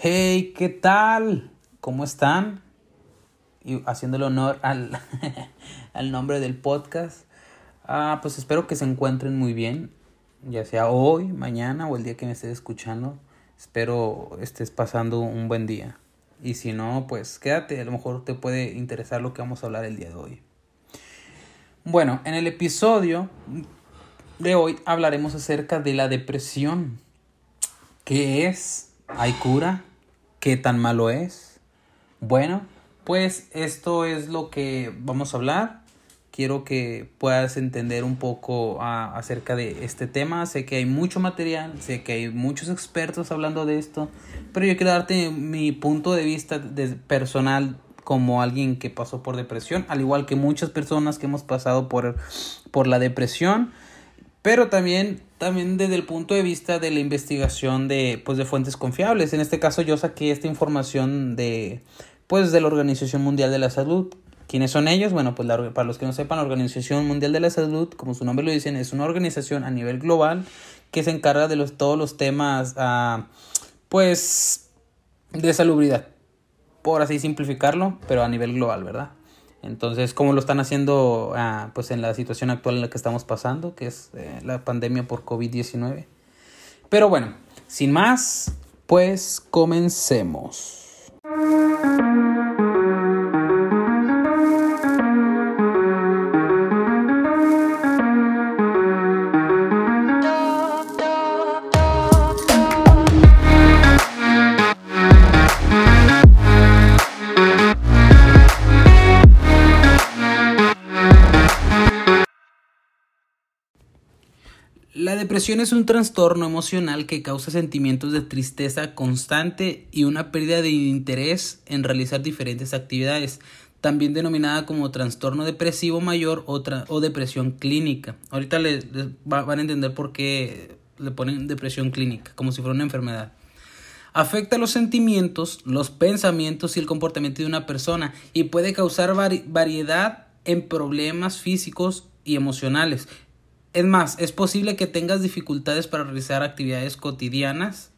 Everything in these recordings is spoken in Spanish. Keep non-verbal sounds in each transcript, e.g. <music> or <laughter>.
Hey, ¿qué tal? ¿Cómo están? Y haciéndole honor al, <laughs> al nombre del podcast. Ah, pues espero que se encuentren muy bien, ya sea hoy, mañana o el día que me estés escuchando. Espero estés pasando un buen día. Y si no, pues quédate, a lo mejor te puede interesar lo que vamos a hablar el día de hoy. Bueno, en el episodio de hoy hablaremos acerca de la depresión. ¿Qué es? ¿Hay cura? ¿Qué tan malo es? Bueno, pues esto es lo que vamos a hablar. Quiero que puedas entender un poco acerca de este tema. Sé que hay mucho material, sé que hay muchos expertos hablando de esto, pero yo quiero darte mi punto de vista personal como alguien que pasó por depresión, al igual que muchas personas que hemos pasado por, por la depresión, pero también, también desde el punto de vista de la investigación de, pues, de fuentes confiables. En este caso yo saqué esta información de, pues, de la Organización Mundial de la Salud. ¿Quiénes son ellos? Bueno, pues para los que no sepan, la Organización Mundial de la Salud, como su nombre lo dicen, es una organización a nivel global que se encarga de los, todos los temas, uh, pues, de salubridad por así simplificarlo, pero a nivel global, ¿verdad? Entonces, ¿cómo lo están haciendo ah, pues en la situación actual en la que estamos pasando, que es eh, la pandemia por COVID-19? Pero bueno, sin más, pues comencemos. Depresión es un trastorno emocional que causa sentimientos de tristeza constante y una pérdida de interés en realizar diferentes actividades, también denominada como trastorno depresivo mayor o, depresión clínica. Ahorita les, van a entender por qué le ponen depresión clínica, como si fuera una enfermedad. Afecta los sentimientos, los pensamientos y el comportamiento de una persona y puede causar variedad en problemas físicos y emocionales, es más, es posible que tengas dificultades para realizar actividades cotidianas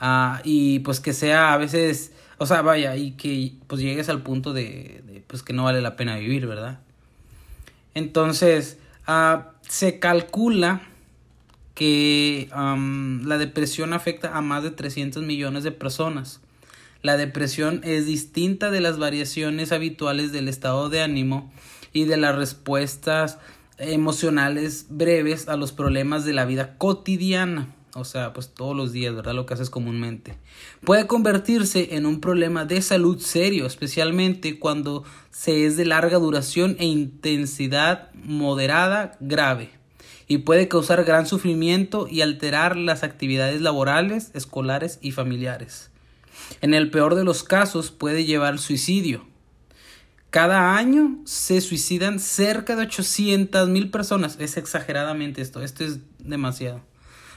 uh, y pues que sea a veces, o sea, vaya, y que pues llegues al punto de, pues que no vale la pena vivir, ¿verdad? Entonces, uh, se calcula que la depresión afecta a más de 300 millones de personas. La depresión es distinta de las variaciones habituales del estado de ánimo y de las respuestas emocionales breves a los problemas de la vida cotidiana. O sea, pues todos los días, ¿verdad? Lo que haces comúnmente. Puede convertirse en un problema de salud serio, especialmente cuando se es de larga duración e intensidad moderada grave. Y puede causar gran sufrimiento y alterar las actividades laborales, escolares y familiares. En el peor de los casos puede llevar suicidio. Cada año se suicidan cerca de 800 mil personas. Es exageradamente esto. Esto es demasiado.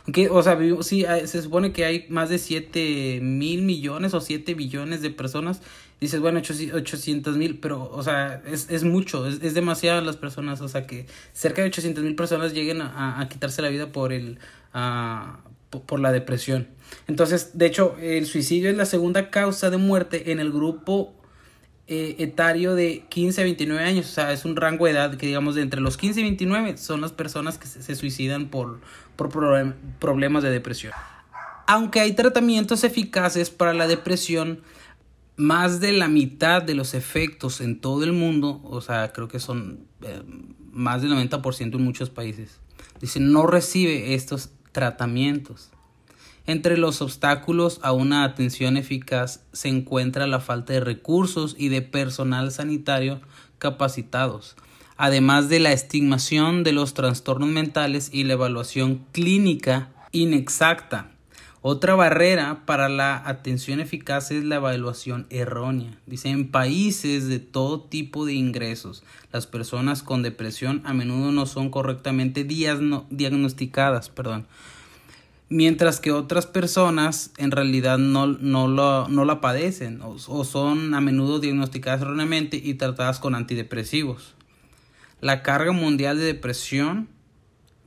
Okay, o sea, sí, se supone que hay más de 7 mil millones o 7 billones de personas. Dices, bueno, 800 mil, pero, o sea, es, es mucho, es, es, demasiado las personas. O sea, que cerca de 800 mil personas lleguen a, quitarse la vida por el. por la depresión. Entonces, de hecho, el suicidio es la segunda causa de muerte en el grupo eh, etario de 15 a 29 años, o sea, es un rango de edad que digamos de entre los 15 y 29 son las personas que se, suicidan por, por problemas de depresión. Aunque hay tratamientos eficaces para la depresión, más de la mitad de los efectos en todo el mundo, o sea, creo que son eh, más del 90% en muchos países, dicen no recibe estos tratamientos. Entre los obstáculos a una atención eficaz se encuentra la falta de recursos y de personal sanitario capacitados, además de la estigmación de los trastornos mentales y la evaluación clínica inexacta. Otra barrera para la atención eficaz es la evaluación errónea. Dice, en países de todo tipo de ingresos, las personas con depresión a menudo no son correctamente diagnosticadas, perdón, mientras que otras personas en realidad no, no, lo, no la padecen o, son a menudo diagnosticadas erróneamente y tratadas con antidepresivos. La carga mundial de depresión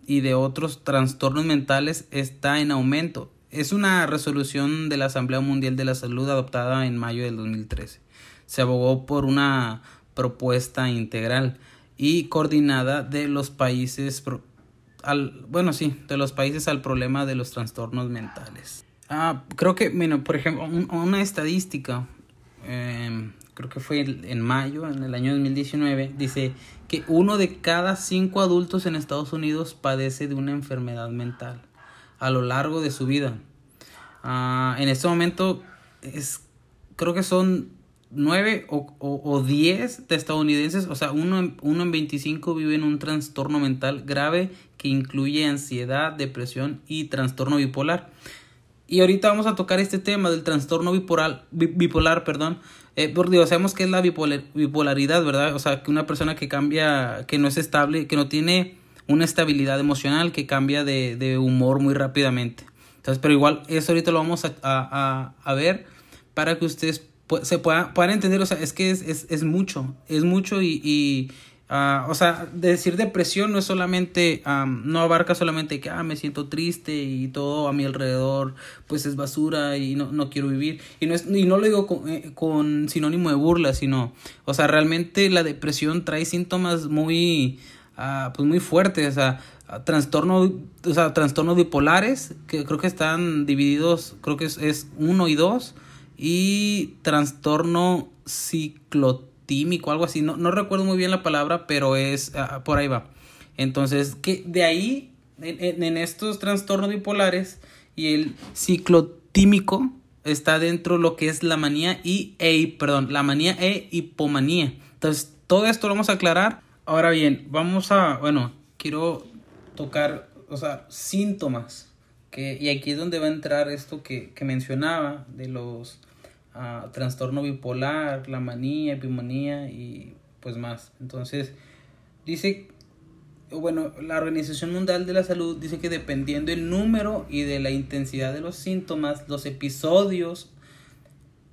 y de otros trastornos mentales está en aumento, es una resolución de la Asamblea Mundial de la Salud adoptada en mayo del 2013. Se abogó por una propuesta integral y coordinada de los países al bueno sí de los países al problema de los trastornos mentales. Ah, creo que bueno, por ejemplo una estadística em, creo que fue en mayo en el año 2019 dice que uno de cada cinco adultos en Estados Unidos padece de una enfermedad mental a lo largo de su vida. Ah, en este momento es creo que son 9 o, o, 10 de estadounidenses, o sea, uno, uno en 25 vive en un trastorno mental grave que incluye ansiedad, depresión y trastorno bipolar. Y ahorita vamos a tocar este tema del trastorno bipolar, bipolar perdón, eh, porque sabemos que es la bipolaridad, ¿verdad? O sea, que una persona que cambia, que no es estable, que no tiene una estabilidad emocional, que cambia de, de humor muy rápidamente. Entonces, pero igual, eso ahorita lo vamos a, a, a ver para que ustedes se puedan, entender, o sea, es que es, es, es mucho, es mucho y, y uh, o sea, decir depresión no es solamente, um, no abarca solamente que, ah, me siento triste y todo a mi alrededor, pues es basura y no, no quiero vivir. Y no, es, y no lo digo con, eh, con sinónimo de burla, sino, o sea, realmente la depresión trae síntomas muy, uh, pues muy fuertes, o sea, trastornos, o sea, trastornos bipolares, que creo que están divididos, creo que es, es uno y dos y trastorno ciclotímico, algo así. No, no recuerdo muy bien la palabra, pero es ah, por ahí va. Entonces, que de ahí, en, estos trastornos bipolares y el ciclotímico, está dentro lo que es la manía y e, perdón, la manía e hipomanía. Entonces, todo esto lo vamos a aclarar. Ahora bien, vamos a, bueno, quiero tocar, o sea, síntomas y aquí es donde va a entrar esto que, mencionaba de los uh, trastorno bipolar, la manía, epimanía y pues más. Entonces, dice, bueno, la Organización Mundial de la Salud dice que dependiendo el número y de la intensidad de los síntomas, los episodios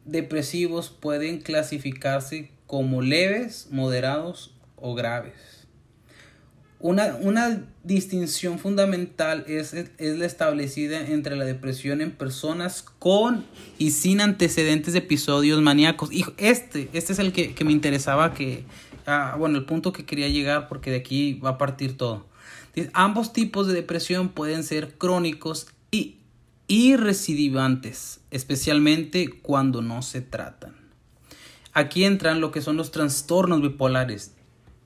depresivos pueden clasificarse como leves, moderados o graves. Una, una distinción fundamental es, es, la establecida entre la depresión en personas con y sin antecedentes de episodios maníacos. Y este, este es el que, que me interesaba que, ah, bueno, el punto que quería llegar porque de aquí va a partir todo. Ambos tipos de depresión pueden ser crónicos y, y recidivantes, especialmente cuando no se tratan. Aquí entran lo que son los trastornos bipolares,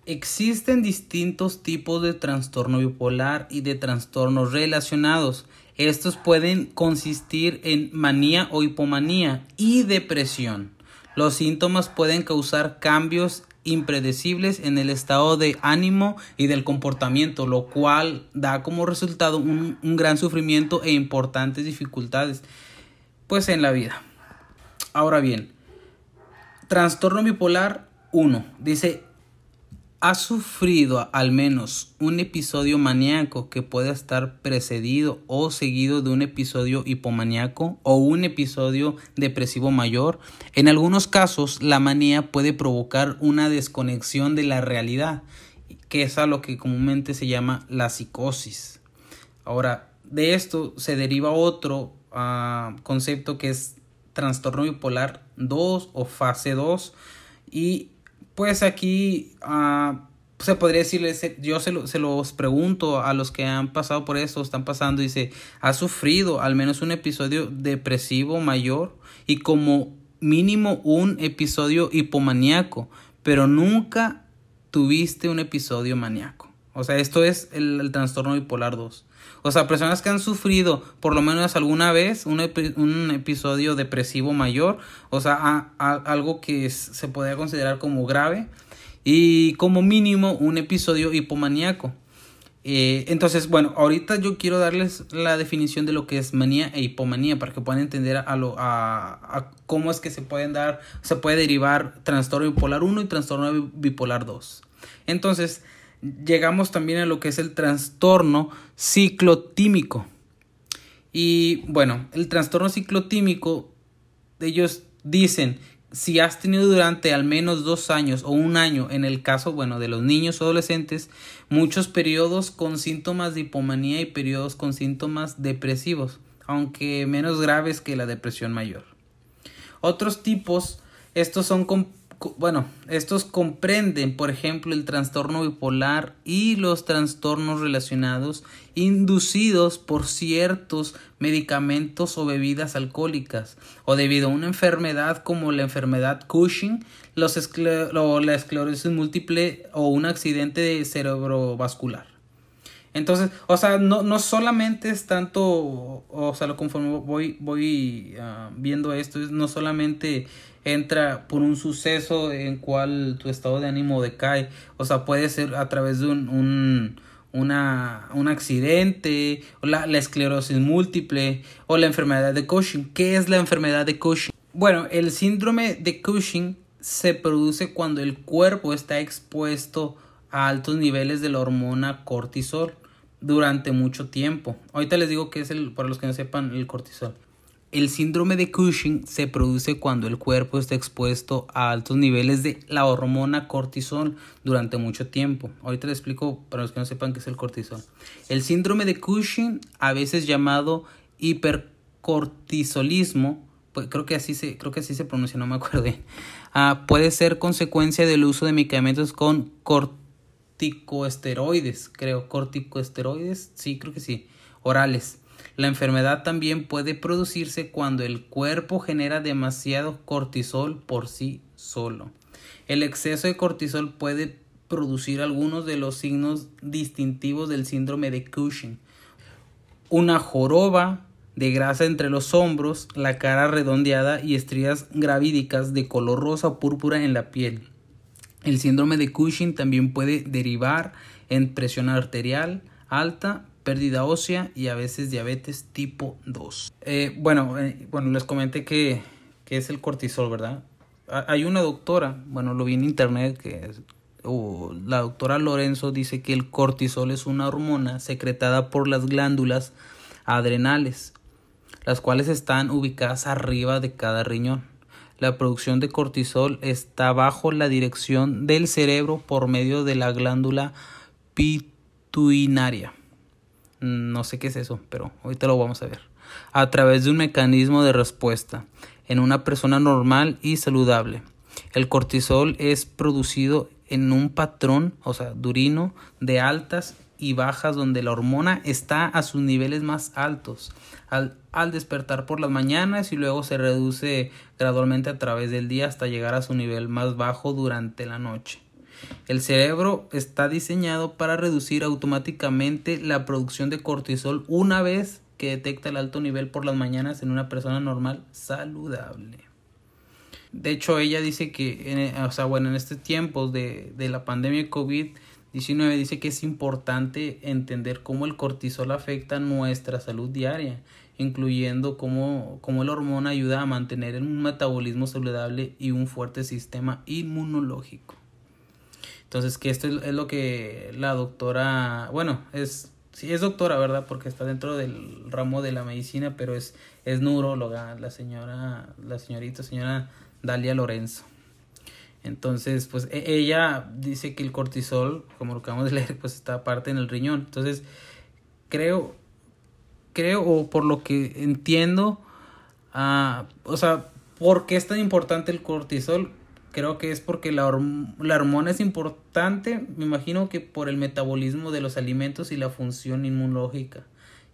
Existen distintos tipos de trastorno bipolar y de trastornos relacionados. Estos pueden consistir en manía o hipomanía y depresión. Los síntomas pueden causar cambios impredecibles en el estado de ánimo y del comportamiento, lo cual da como resultado un, gran sufrimiento e importantes dificultades pues en la vida. Ahora bien, trastorno bipolar 1 dice ¿Has sufrido al menos un episodio maníaco que pueda estar precedido o seguido de un episodio hipomaníaco o un episodio depresivo mayor? En algunos casos, la manía puede provocar una desconexión de la realidad, que es a lo que comúnmente se llama la psicosis. Ahora, de esto se deriva otro ah, concepto que es trastorno bipolar 2 o fase 2 y pues aquí ah, se podría decirles, yo se, se, los pregunto a los que han pasado por eso, están pasando, dice, ¿has sufrido al menos un episodio depresivo mayor y como mínimo un episodio hipomaníaco, pero nunca tuviste un episodio maníaco? O sea, esto es el, el trastorno bipolar 2. O sea, personas que han sufrido por lo menos alguna vez un, un episodio depresivo mayor, o sea, algo que se podría considerar como grave, y como mínimo un episodio hipomaníaco. Eh, entonces, bueno, ahorita yo quiero darles la definición de lo que es manía e hipomanía para que puedan entender a, lo, a, cómo es que se pueden dar, se puede derivar trastorno bipolar 1 y trastorno bipolar 2. Entonces, llegamos también a lo que es el trastorno ciclotímico. Y bueno, el trastorno ciclotímico, ellos dicen, si has tenido durante al menos dos años o un año, en el caso, bueno, de los niños o adolescentes, muchos periodos con síntomas de hipomanía y periodos con síntomas depresivos. aunque menos graves que la depresión mayor. Otros tipos, estos son bueno, estos comprenden, por ejemplo, el trastorno bipolar y los trastornos relacionados inducidos por ciertos medicamentos o bebidas alcohólicas o debido a una enfermedad como la enfermedad Cushing, los o la esclerosis múltiple o un accidente cerebrovascular. Entonces, o sea, no, no solamente es tanto, o sea, lo conforme voy, voy ah, viendo esto, es no solamente entra por un suceso en cual tu estado de ánimo decae. O sea, puede ser a través de un, un, una, un accidente, o la, la, esclerosis múltiple, o la enfermedad de Cushing. ¿Qué es la enfermedad de Cushing? Bueno, el síndrome de Cushing se produce cuando el cuerpo está expuesto a altos niveles de la hormona cortisol durante mucho tiempo. Ahorita les digo que es el, para los que no sepan, el cortisol. El síndrome de Cushing se produce cuando el cuerpo está expuesto a altos niveles de la hormona cortisol durante mucho tiempo. Ahorita les explico para los que no sepan qué es el cortisol. El síndrome de Cushing, a veces llamado hipercortisolismo, pues creo que así se, creo que así se pronuncia, no me acuerdo <laughs> ah, puede ser consecuencia del uso de medicamentos con corticosteroides, creo, corticosteroides, sí, creo que sí, orales la enfermedad también puede producirse cuando el cuerpo genera demasiado cortisol por sí solo. El exceso de cortisol puede producir algunos de los signos distintivos del síndrome de Cushing. Una joroba de grasa entre los hombros, la cara redondeada y estrías gravídicas de color rosa o púrpura en la piel. El síndrome de Cushing también puede derivar en presión arterial alta, pérdida ósea y a veces diabetes tipo 2. Eh, bueno, eh, bueno, les comenté que, que, es el cortisol, ¿verdad? Hay una doctora, bueno, lo vi en internet, que la doctora Lorenzo dice que el cortisol es una hormona secretada por las glándulas adrenales, las cuales están ubicadas arriba de cada riñón. La producción de cortisol está bajo la dirección del cerebro por medio de la glándula pituitaria no sé qué es eso, pero ahorita lo vamos a ver. A través de un mecanismo de respuesta en una persona normal y saludable. El cortisol es producido en un patrón, o sea, durino, de altas y bajas donde la hormona está a sus niveles más altos al, al, despertar por las mañanas y luego se reduce gradualmente a través del día hasta llegar a su nivel más bajo durante la noche. El cerebro está diseñado para reducir automáticamente la producción de cortisol una vez que detecta el alto nivel por las mañanas en una persona normal saludable. De hecho, ella dice que, en, o sea, bueno, en estos tiempos de, de la pandemia COVID-19 dice que es importante entender cómo el cortisol afecta nuestra salud diaria, incluyendo cómo, cómo la hormona ayuda a mantener un metabolismo saludable y un fuerte sistema inmunológico. Entonces, que esto es lo que la doctora, bueno, es, sí es doctora, ¿verdad? Porque está dentro del ramo de la medicina, pero es, es neuróloga, la señora, la señorita, señora Dalia Lorenzo. Entonces, pues e, ella dice que el cortisol, como lo acabamos de <laughs> leer, pues está aparte en el riñón. Entonces, creo, creo, o por lo que entiendo, uh, o sea, ¿por qué es tan importante el cortisol? Creo que es porque la, la, hormona es importante, me imagino que por el metabolismo de los alimentos y la función inmunológica.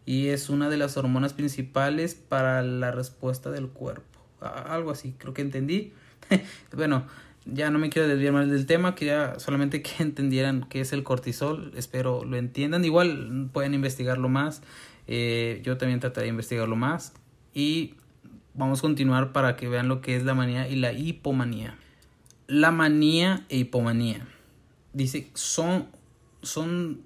Y es una de las hormonas principales para la respuesta del cuerpo. Algo así, creo que entendí. <laughs> bueno, ya no me quiero desviar más del tema, quería solamente que <laughs> entendieran qué es el cortisol, espero lo entiendan. Igual pueden investigarlo más, eh, yo también trataré de investigarlo más. Y vamos a continuar para que vean lo que es la manía y la hipomanía la manía e hipomanía. Dice, son, son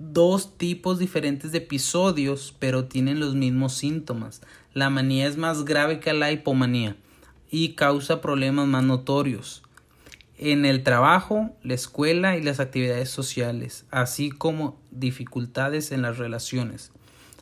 dos tipos diferentes de episodios, pero tienen los mismos síntomas. La manía es más grave que la hipomanía y causa problemas más notorios en el trabajo, la escuela y las actividades sociales, así como dificultades en las relaciones.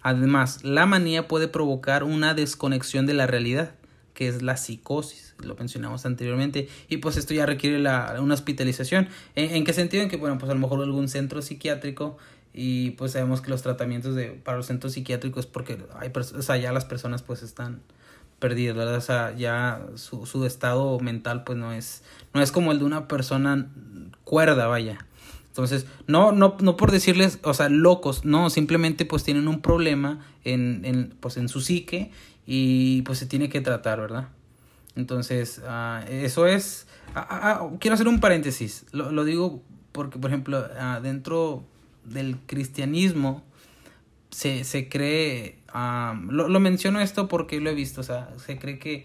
Además, la manía puede provocar una desconexión de la realidad, que es la psicosis lo mencionamos anteriormente, y pues esto ya requiere la, una hospitalización. ¿En, qué sentido? En que, bueno, pues a lo mejor algún centro psiquiátrico y pues sabemos que los tratamientos de, para los centros psiquiátricos porque hay o sea, ya las personas pues están perdidas, ¿verdad? O sea, ya su, su estado mental pues no es, no es como el de una persona cuerda, vaya. Entonces, no, no, no por decirles, o sea, locos, no, simplemente pues tienen un problema en, en, pues, en su psique y pues se tiene que tratar, ¿verdad? Entonces, uh, eso es, uh, uh, quiero hacer un paréntesis, lo, digo porque, por ejemplo, dentro del cristianismo se, se cree, lo, lo, menciono esto porque lo he visto, o sea, se cree que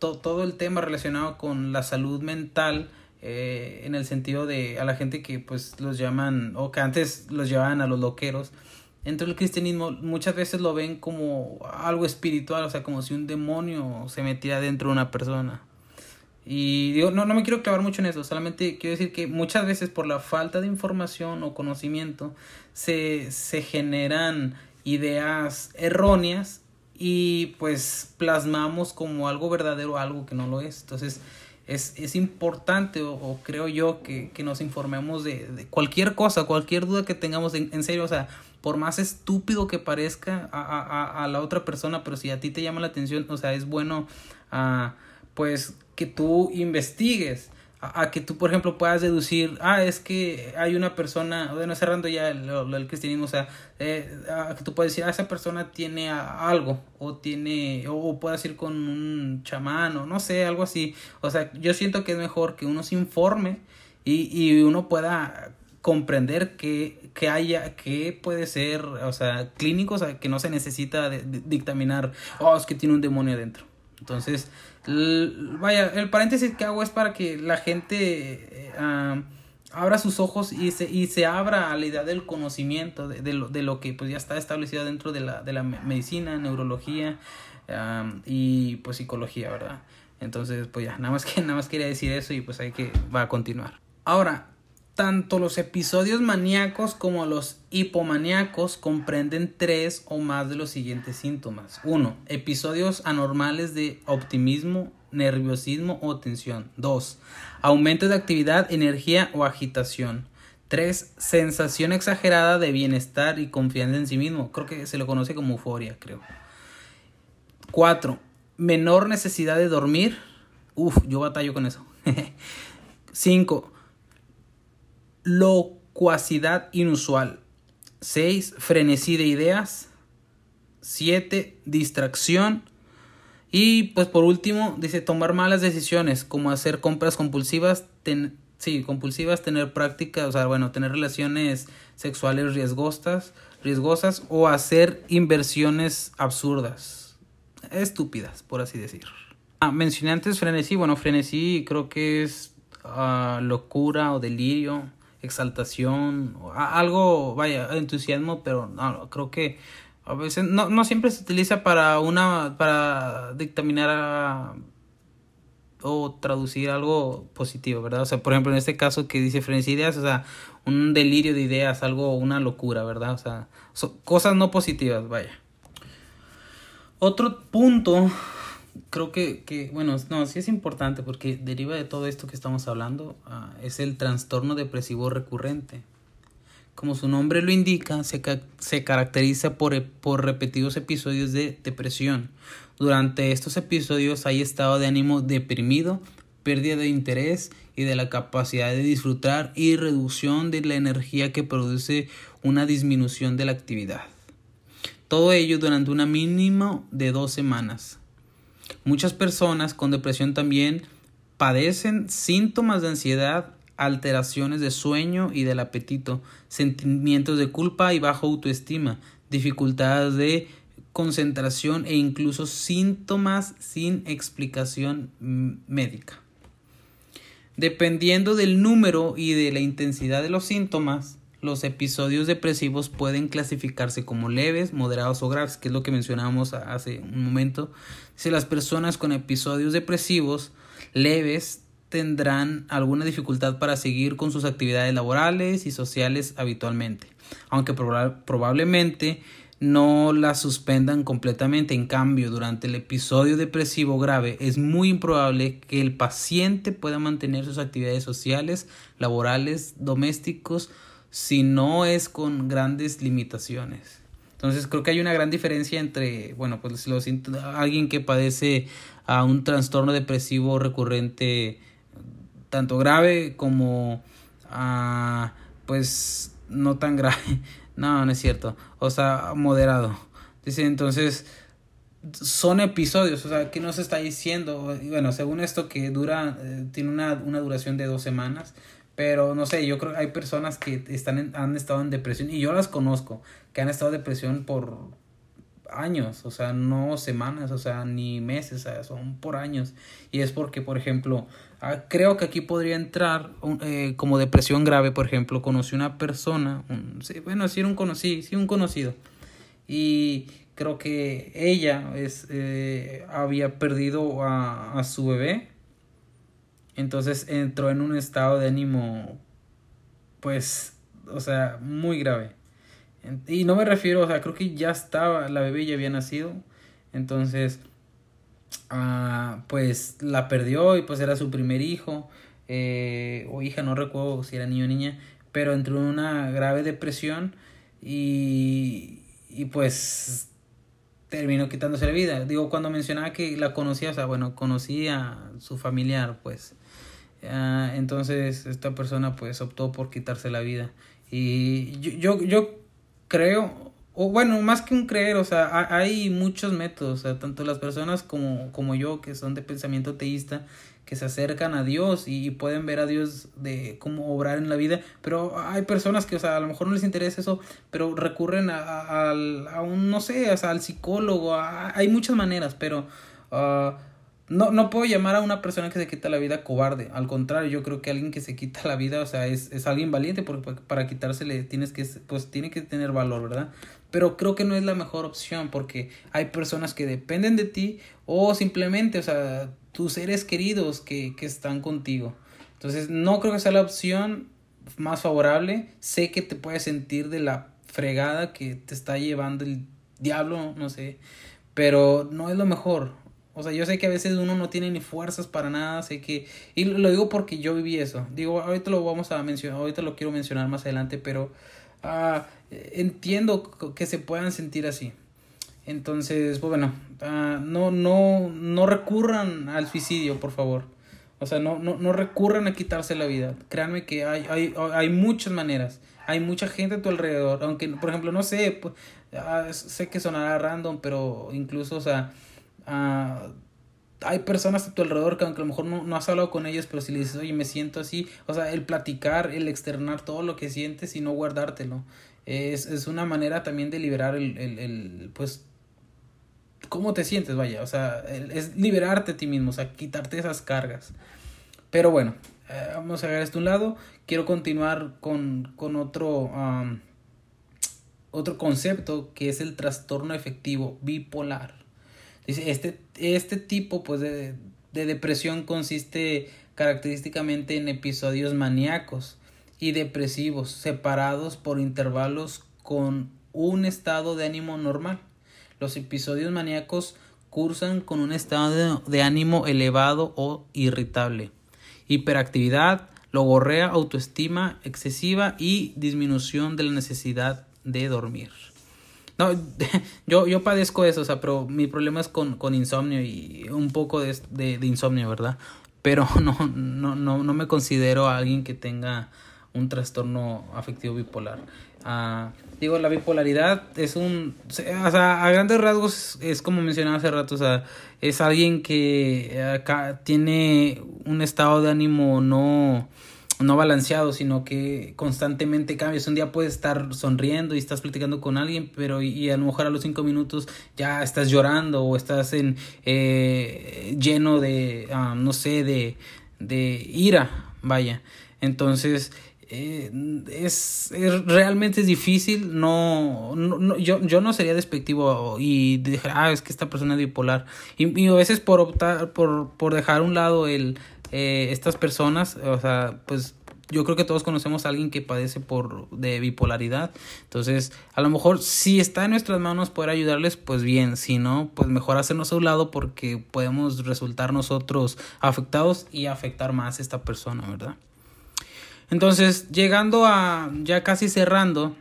to, todo el tema relacionado con la salud mental, eh, en el sentido de a la gente que pues los llaman, o que antes los llevaban a los loqueros, dentro del cristianismo muchas veces lo ven como algo espiritual, o sea, como si un demonio se metiera dentro de una persona. Y digo, no, no me quiero clavar mucho en eso, solamente quiero decir que muchas veces por la falta de información o conocimiento se, se generan ideas erróneas y pues plasmamos como algo verdadero algo que no lo es. Entonces es, es importante o, creo yo que, que nos informemos de, cualquier cosa, cualquier duda que tengamos en, en, serio, o sea, por más estúpido que parezca a, a, a, la otra persona, pero si a ti te llama la atención, o sea, es bueno, uh, pues que tú investigues, a, que tú, por ejemplo, puedas deducir, ah, es que hay una persona, bueno, cerrando ya el, el, el cristianismo, o sea, eh, a, que tú puedes decir, ah, esa persona tiene algo, o tiene, o, o puedes ir con un chamán, o no sé, algo así. O sea, yo siento que es mejor que uno se informe y, y uno pueda comprender que, que haya, que puede ser, o sea, clínico, o sea, que no se necesita de, dictaminar, oh, es que tiene un demonio adentro. Entonces, vaya, el paréntesis que hago es para que la gente uh, abra sus ojos y se, y se abra a la idea del conocimiento, de, lo, de lo que pues ya está establecido dentro de la, de la medicina, neurología y pues psicología, ¿verdad? Entonces, pues ya, nada más que nada más quería decir eso y pues hay que va a continuar. Ahora, tanto los episodios maníacos como los hipomaníacos comprenden tres o más de los siguientes síntomas. 1. Episodios anormales de optimismo, nerviosismo o tensión. 2. Aumento de actividad, energía o agitación. 3. Sensación exagerada de bienestar y confianza en sí mismo. Creo que se lo conoce como euforia, creo. 4. Menor necesidad de dormir. Uf, yo batallo con eso. <laughs> 5 locuacidad inusual. 6. Frenesí de ideas. 7. Distracción. Y pues por último, dice tomar malas decisiones, como hacer compras compulsivas, sí, compulsivas, tener prácticas, o sea, bueno, tener relaciones sexuales riesgosas, riesgosas o hacer inversiones absurdas, estúpidas, por así decir. Ah, mencioné antes frenesí, bueno, frenesí creo que es uh, locura o delirio exaltación, algo, vaya, entusiasmo, pero no, creo que a veces no, no siempre se utiliza para una, para dictaminar o traducir algo positivo, ¿verdad? O sea, por ejemplo, en este caso que dice frenesí ideas, o sea, un delirio de ideas, algo, una locura, ¿verdad? O sea, cosas no positivas, vaya. Otro punto creo que, que, bueno, no, sí es importante porque deriva de todo esto que estamos hablando, uh, es el trastorno depresivo recurrente. Como su nombre lo indica, se, ca se caracteriza por, por repetidos episodios de depresión. Durante estos episodios hay estado de ánimo deprimido, pérdida de interés y de la capacidad de disfrutar y reducción de la energía que produce una disminución de la actividad. Todo ello durante una mínimo de dos semanas. Muchas personas con depresión también padecen síntomas de ansiedad, alteraciones de sueño y del apetito, sentimientos de culpa y baja autoestima, dificultades de concentración e incluso síntomas sin explicación médica. Dependiendo del número y de la intensidad de los síntomas, los episodios depresivos pueden clasificarse como leves, moderados o graves, que es lo que mencionábamos hace un momento. Si las personas con episodios depresivos leves tendrán alguna dificultad para seguir con sus actividades laborales y sociales habitualmente, aunque proba probablemente no las suspendan completamente. En cambio, durante el episodio depresivo grave es muy improbable que el paciente pueda mantener sus actividades sociales, laborales, domésticos, si no es con grandes limitaciones. Entonces creo que hay una gran diferencia entre, bueno, pues lo alguien que padece a un trastorno depresivo recurrente tanto grave como a, pues no tan grave. <laughs> No, no es cierto. O sea, moderado. Dice entonces son episodios, o sea, ¿qué nos está diciendo? Bueno, según esto que dura, eh, tiene una, una duración de dos semanas, pero no sé, yo creo que hay personas que están han estado en depresión y yo las conozco, que han estado en depresión por años, o sea, no semanas, o sea, ni meses, son por años. Y es porque, por ejemplo, ah, creo que aquí podría entrar eh, como depresión grave, por ejemplo, conocí una persona, sí, bueno, sí, un conocido, un. Y creo que ella eh, había perdido a su bebé entonces entró en un estado de ánimo, pues, o sea, muy grave. Y no me refiero, o sea, creo que ya estaba, la bebé ya había nacido. Entonces, ah, pues la perdió y pues era su primer hijo. Eh, o hija, no recuerdo si era niño o niña. Pero entró en una grave depresión y, y pues terminó quitándose la vida. Digo, cuando mencionaba que la conocía, o sea, bueno, conocía a su familiar, pues Ah, entonces esta persona pues optó por quitarse la vida. Y yo, yo, yo creo, o bueno, más que un creer, o sea, hay muchos métodos, o sea, tanto las personas como, como yo, que son de pensamiento teísta, que se acercan a Dios y, pueden ver a Dios de cómo obrar en la vida, pero hay personas que, o sea, a lo mejor no les interesa eso, pero recurren a, a, un, no sé, o sea, al psicólogo, hay muchas maneras, pero... Uh, no, no puedo llamar a una persona que se quita la vida cobarde. Al contrario, yo creo que alguien que se quita la vida, o sea, es, es alguien valiente porque para quitársele tienes que, pues tiene que tener valor, ¿verdad? Pero creo que no es la mejor opción porque hay personas que dependen de ti o simplemente, o sea, tus seres queridos que, que están contigo. Entonces, no creo que sea la opción más favorable. Sé que te puedes sentir de la fregada que te está llevando el diablo, no sé. Pero no es lo mejor. O sea, yo sé que a veces uno no tiene ni fuerzas para nada, sé que... Y lo digo porque yo viví eso. Digo, ahorita lo vamos a mencionar, ahorita lo quiero mencionar más adelante, pero ah, entiendo que se puedan sentir así. Entonces, pues bueno, ah, no, no, no recurran al suicidio, por favor. O sea, no, no, no recurran a quitarse la vida. Créanme que hay, hay, hay muchas maneras. Hay mucha gente a tu alrededor. Aunque, por ejemplo, no sé, pues, ah, sé que sonará random, pero incluso, o sea, Ah, hay personas a tu alrededor que aunque a lo mejor no, no, has hablado con ellas, pero si le dices, oye, me siento así, o sea, el platicar, el externar todo lo que sientes y no guardártelo, es, es una manera también de liberar el, el, pues, cómo te sientes, vaya, o sea, es liberarte a ti mismo, o sea, quitarte esas cargas. Pero bueno, eh, vamos a ver esto a un lado, quiero continuar con, con otro, otro concepto que es el trastorno efectivo bipolar. Dice, este, este tipo pues, de, de depresión consiste característicamente en episodios maníacos y depresivos separados por intervalos con un estado de ánimo normal. Los episodios maníacos cursan con un estado de ánimo elevado o irritable, hiperactividad, logorrea, autoestima excesiva y disminución de la necesidad de dormir. No, <laughs> yo, yo padezco eso, o sea, pero mi problema es con, con insomnio y un poco de, de, insomnio, ¿verdad? Pero <laughs> no, no, no, no me considero alguien que tenga un trastorno afectivo bipolar. Uh, digo, la bipolaridad es un, o sea, a grandes rasgos es como mencionaba hace rato, o sea, es alguien que acá tiene un estado de ánimo no, no balanceado, sino que constantemente cambias. Un día puedes estar sonriendo y estás platicando con alguien, pero y, a lo mejor a los cinco minutos ya estás llorando o estás en eh, lleno de, ah, no sé, de, de ira, vaya. Entonces, eh, es, realmente es difícil, no, no, yo, yo no sería despectivo y dejar, ah, es que esta persona es bipolar. Y, y a veces por optar, por, por dejar a un lado el eh, estas personas, o sea, pues yo creo que todos conocemos a alguien que padece por de bipolaridad. Entonces, a lo mejor si está en nuestras manos poder ayudarles, pues bien, si no, pues mejor hacernos a un lado porque podemos resultar nosotros afectados y afectar más a esta persona, ¿verdad? Entonces, llegando a ya casi cerrando,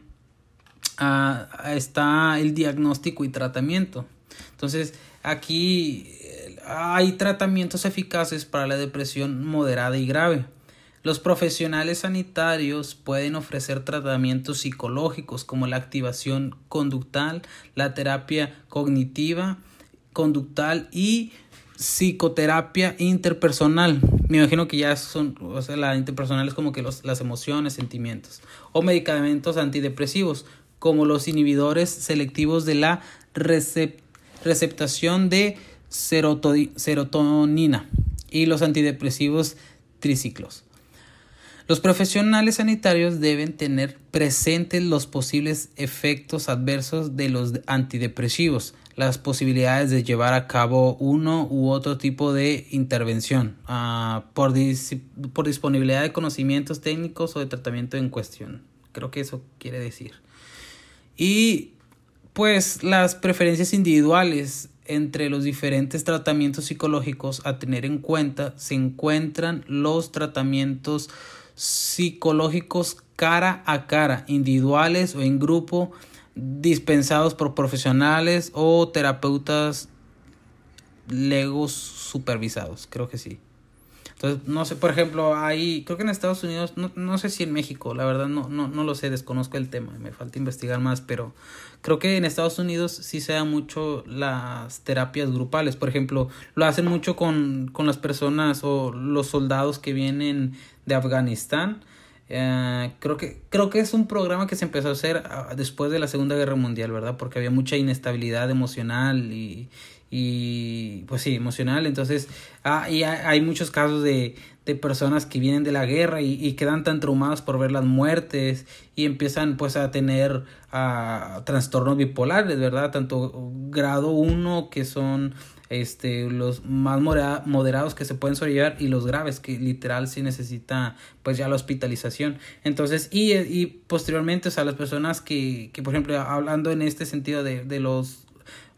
está el diagnóstico y tratamiento. Entonces, aquí hay tratamientos eficaces para la depresión moderada y grave. Los profesionales sanitarios pueden ofrecer tratamientos psicológicos como la activación conductal, la terapia cognitiva, conductal y psicoterapia interpersonal. Me imagino que ya son, o sea, la interpersonal es como que los, las emociones, sentimientos. O medicamentos antidepresivos, como los inhibidores selectivos de la receptación de serotonina y los antidepresivos triciclos. Los profesionales sanitarios deben tener presentes los posibles efectos adversos de los antidepresivos, las posibilidades de llevar a cabo uno u otro tipo de intervención uh, por, por disponibilidad de conocimientos técnicos o de tratamiento en cuestión. Creo que eso quiere decir. Y pues las preferencias individuales entre los diferentes tratamientos psicológicos a tener en cuenta se encuentran los tratamientos psicológicos cara a cara, individuales o en grupo, dispensados por profesionales o terapeutas legos supervisados, creo que sí. Entonces, no sé, por ejemplo, ahí, creo que en Estados Unidos, no, no sé si en México, la verdad no, no, no lo sé, desconozco el tema, me falta investigar más, pero creo que en Estados Unidos sí se da mucho las terapias grupales. Por ejemplo, lo hacen mucho con, con las personas o los soldados que vienen de Afganistán. Eh, creo que creo que es un programa que se empezó a hacer ah, después de la Segunda Guerra Mundial, ¿verdad? Porque había mucha inestabilidad emocional y, y pues sí, emocional. Entonces, ah, y hay, muchos casos de, de personas que vienen de la guerra y, y, quedan tan traumadas por ver las muertes y empiezan pues a tener a ah, trastornos bipolares, ¿verdad? Tanto grado 1 que son este los más moderados que se pueden sobrellevar y los graves que literal sí necesita pues ya la hospitalización entonces y, y posteriormente o sea las personas que, que por ejemplo hablando en este sentido de, de los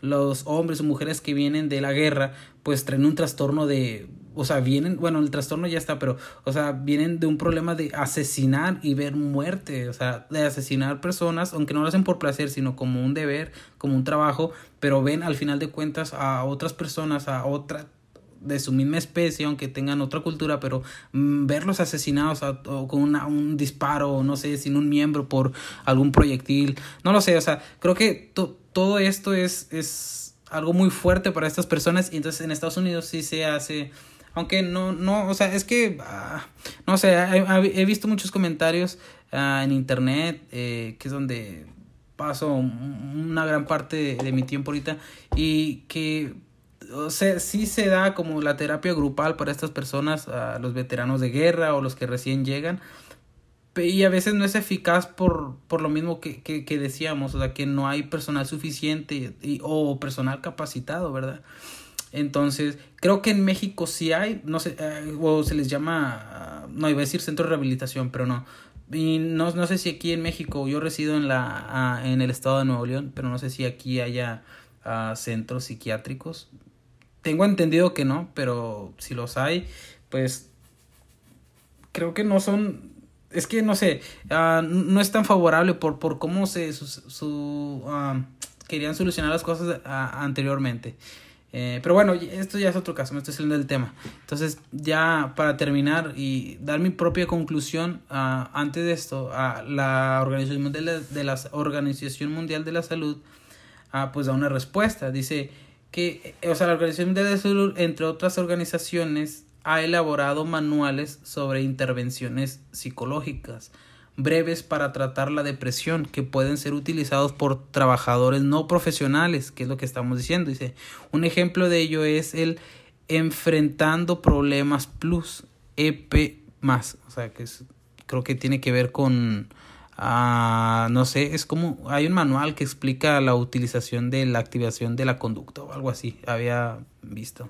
los hombres o mujeres que vienen de la guerra, pues traen un trastorno de, o sea, vienen, bueno, el trastorno ya está, pero, o sea, vienen de un problema de asesinar y ver muerte, o sea, de asesinar personas, aunque no lo hacen por placer, sino como un deber, como un trabajo, pero ven al final de cuentas a otras personas, a otra de su misma especie, aunque tengan otra cultura, pero mm, verlos asesinados o con una, un disparo, no sé, sin un miembro por algún proyectil, no lo sé, o sea, creo que todo esto es, es algo muy fuerte para estas personas y entonces en Estados Unidos sí se hace aunque no, no, o sea, es que, ah, no sé, he, visto muchos comentarios ah, en internet, eh, que es donde paso una gran parte de, mi tiempo ahorita, y que o sea, sí se da como la terapia grupal para estas personas, a los veteranos de guerra o los que recién llegan, y a veces no es eficaz por, por lo mismo que, que, decíamos, o sea, que no hay personal suficiente y, o personal capacitado, ¿verdad? Entonces, creo que en México sí hay, no sé, eh, o se les llama, no iba a decir centro de rehabilitación, pero no. Y no, no sé si aquí en México, yo resido en, la, ah, en el estado de Nuevo León, pero no sé si aquí haya uh, centros psiquiátricos. Tengo entendido que no, pero si los hay, pues creo que no son es que no sé, uh, no es tan favorable por, por cómo se su, su uh, querían solucionar las cosas uh, anteriormente. Eh, pero bueno, esto ya es otro caso, me estoy saliendo del tema. Entonces, ya para terminar y dar mi propia conclusión, antes de esto, la Organización de, de la Organización Mundial de la Salud, pues da una respuesta. Dice que, o sea, la Organización Mundial de la Salud, entre otras organizaciones, ha elaborado manuales sobre intervenciones psicológicas breves para tratar la depresión que pueden ser utilizados por trabajadores no profesionales, que es lo que estamos diciendo. Dice, un ejemplo de ello es el enfrentando problemas plus EP más, o sea, que es, creo que tiene que ver con Ah, no sé, es como hay un manual que explica la utilización de la activación de la conducta o algo así, había visto.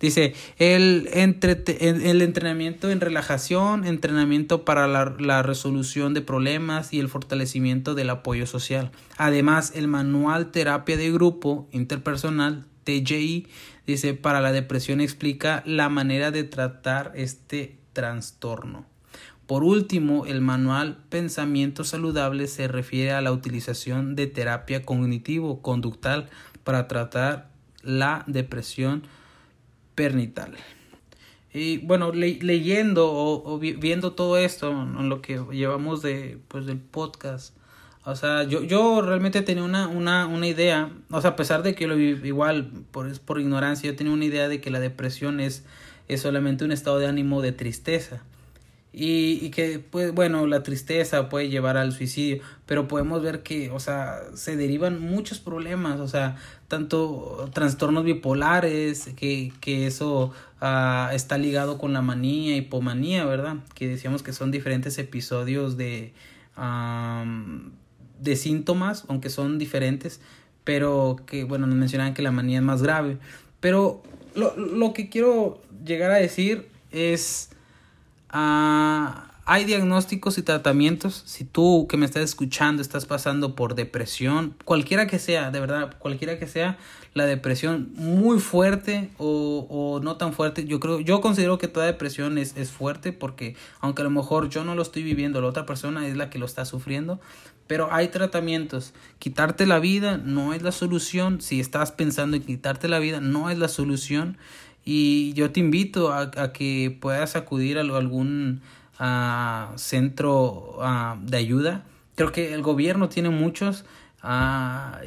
Dice, el, el entrenamiento en relajación, entrenamiento para la, la, resolución de problemas y el fortalecimiento del apoyo social. Además, el manual terapia de grupo interpersonal, TJI, dice, para la depresión explica la manera de tratar este trastorno. Por último, el manual Pensamiento Saludable se refiere a la utilización de terapia cognitivo-conductal para tratar la depresión pernital. Y bueno, leyendo o, viendo todo esto en lo que llevamos de, pues, del podcast, o sea, yo, yo realmente tenía una, una, una idea, o sea, a pesar de que lo igual por, por ignorancia, yo tenía una idea de que la depresión es, es solamente un estado de ánimo de tristeza. Y, y, que, pues, bueno, la tristeza puede llevar al suicidio, pero podemos ver que, o sea, se derivan muchos problemas, o sea, tanto trastornos bipolares, que, que eso uh, está ligado con la manía, hipomanía, ¿verdad? Que decíamos que son diferentes episodios de, um, de síntomas, aunque son diferentes, pero que, bueno, nos mencionaban que la manía es más grave. Pero lo, lo que quiero llegar a decir es Ah, hay diagnósticos y tratamientos. Si tú que me estás escuchando estás pasando por depresión, cualquiera que sea, de verdad, cualquiera que sea la depresión muy fuerte o, no tan fuerte, yo creo, yo considero que toda depresión es, es fuerte porque aunque a lo mejor yo no lo estoy viviendo, la otra persona es la que lo está sufriendo, pero hay tratamientos. Quitarte la vida no es la solución. Si estás pensando en quitarte la vida, no es la solución. Y yo te invito a, a que puedas acudir a algún a centro de ayuda. Creo que el gobierno tiene muchos.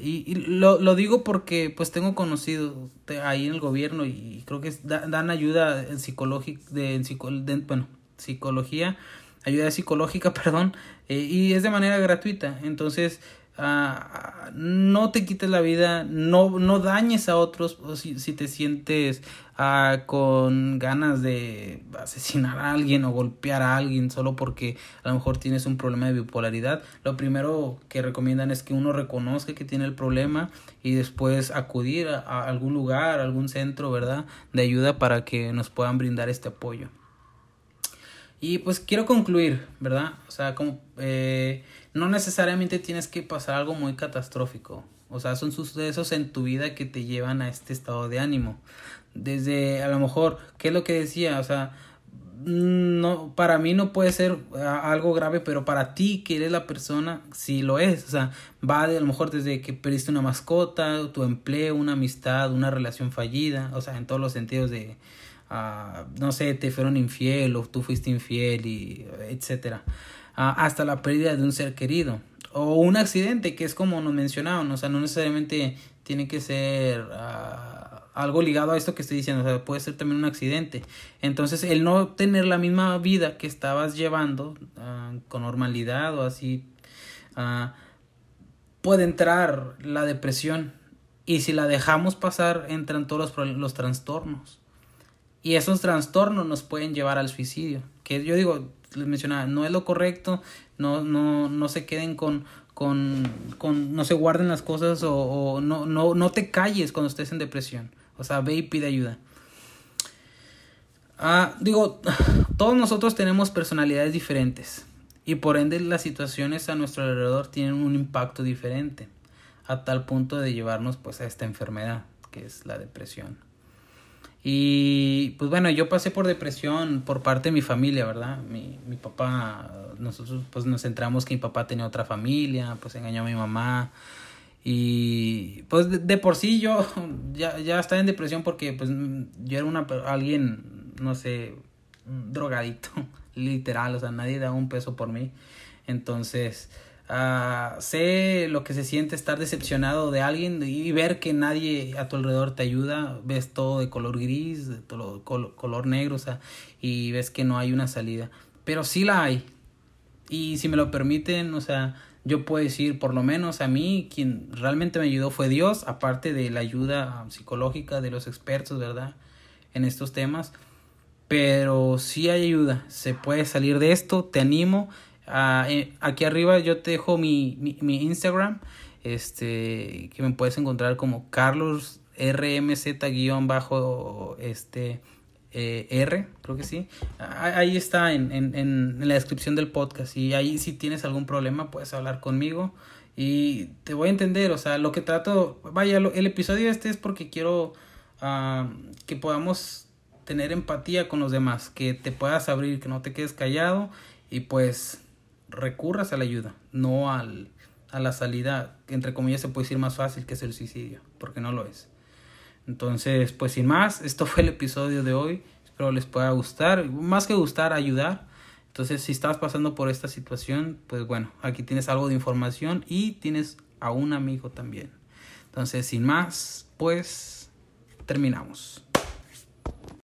y, y lo, lo, digo porque pues tengo conocido ahí en el gobierno y creo que dan ayuda en psicológica de, en bueno, psicología ayuda psicológica <laughs> perdón eh, y es de manera gratuita entonces Uh, no te quites la vida, no, no dañes a otros si, si te sientes uh, con ganas de asesinar a alguien o golpear a alguien solo porque a lo mejor tienes un problema de bipolaridad. Lo primero que recomiendan es que uno reconozca que tiene el problema y después acudir a, a algún lugar, a algún centro, ¿verdad? De ayuda para que nos puedan brindar este apoyo. Y pues quiero concluir, ¿verdad? O sea, como... Eh, no necesariamente tienes que pasar algo muy catastrófico. O sea, son sucesos en tu vida que te llevan a este estado de ánimo. Desde, a lo mejor, ¿qué es lo que decía? O sea, no, para mí no puede ser algo grave, pero para ti que eres la persona, sí lo es. O sea, va de a lo mejor desde que perdiste una mascota, tu empleo, una amistad, una relación fallida, o sea, en todos los sentidos de, uh, no sé, te fueron infiel o tú fuiste infiel y etcétera hasta la pérdida de un ser querido o un accidente que es como nos mencionaban, o sea, no necesariamente tiene que ser uh, algo ligado a esto que estoy diciendo, o sea, puede ser también un accidente. Entonces, el no tener la misma vida que estabas llevando uh, con normalidad o así, uh, puede entrar la depresión. Y si la dejamos pasar, entran todos los, los trastornos. Y esos trastornos nos pueden llevar al suicidio. Que yo digo, les mencionaba, no es lo correcto, no, no, no se queden con, con, con, no se guarden las cosas o, no, no, no te calles cuando estés en depresión. O sea, ve y pide ayuda. Ah, digo, todos nosotros tenemos personalidades diferentes y por ende las situaciones a nuestro alrededor tienen un impacto diferente a tal punto de llevarnos pues a esta enfermedad que es la depresión. Y pues bueno, yo pasé por depresión por parte de mi familia, ¿verdad? Mi, mi papá, nosotros pues nos centramos que mi papá tenía otra familia, pues engañó a mi mamá. Y pues de, por sí yo <laughs> ya, ya estaba en depresión porque pues yo era una, alguien, no sé, drogadito, <laughs> literal, o sea, nadie daba un peso por mí. Entonces, Uh, sé lo que se siente estar decepcionado de alguien y ver que nadie a tu alrededor te ayuda, ves todo de color gris, de todo color negro, o sea, y ves que no hay una salida. Pero sí la hay. Y si me lo permiten, o sea, yo puedo decir, por lo menos a mí, quien realmente me ayudó fue Dios, aparte de la ayuda psicológica de los expertos, ¿verdad? En estos temas. Pero sí hay ayuda, se puede salir de esto, te animo Ah, eh, aquí arriba yo te dejo mi, mi, Instagram, este, que me puedes encontrar como Carlos RMZ bajo este eh, R, creo que sí. Ahí está en, en, en, la descripción del podcast. Y ahí si tienes algún problema puedes hablar conmigo y te voy a entender. O sea, lo que trato, vaya, el episodio este es porque quiero ah, que podamos tener empatía con los demás, que te puedas abrir, que no te quedes callado y pues recurras a la ayuda, no al, a la salida, entre comillas se puede decir más fácil que es el suicidio, porque no lo es. Entonces, pues sin más, esto <laughs> fue el episodio de hoy. Espero les pueda gustar, más que gustar, ayudar. Entonces, si estás pasando por esta situación, pues bueno, aquí tienes algo de información y tienes a un amigo también. Entonces, sin más, pues terminamos.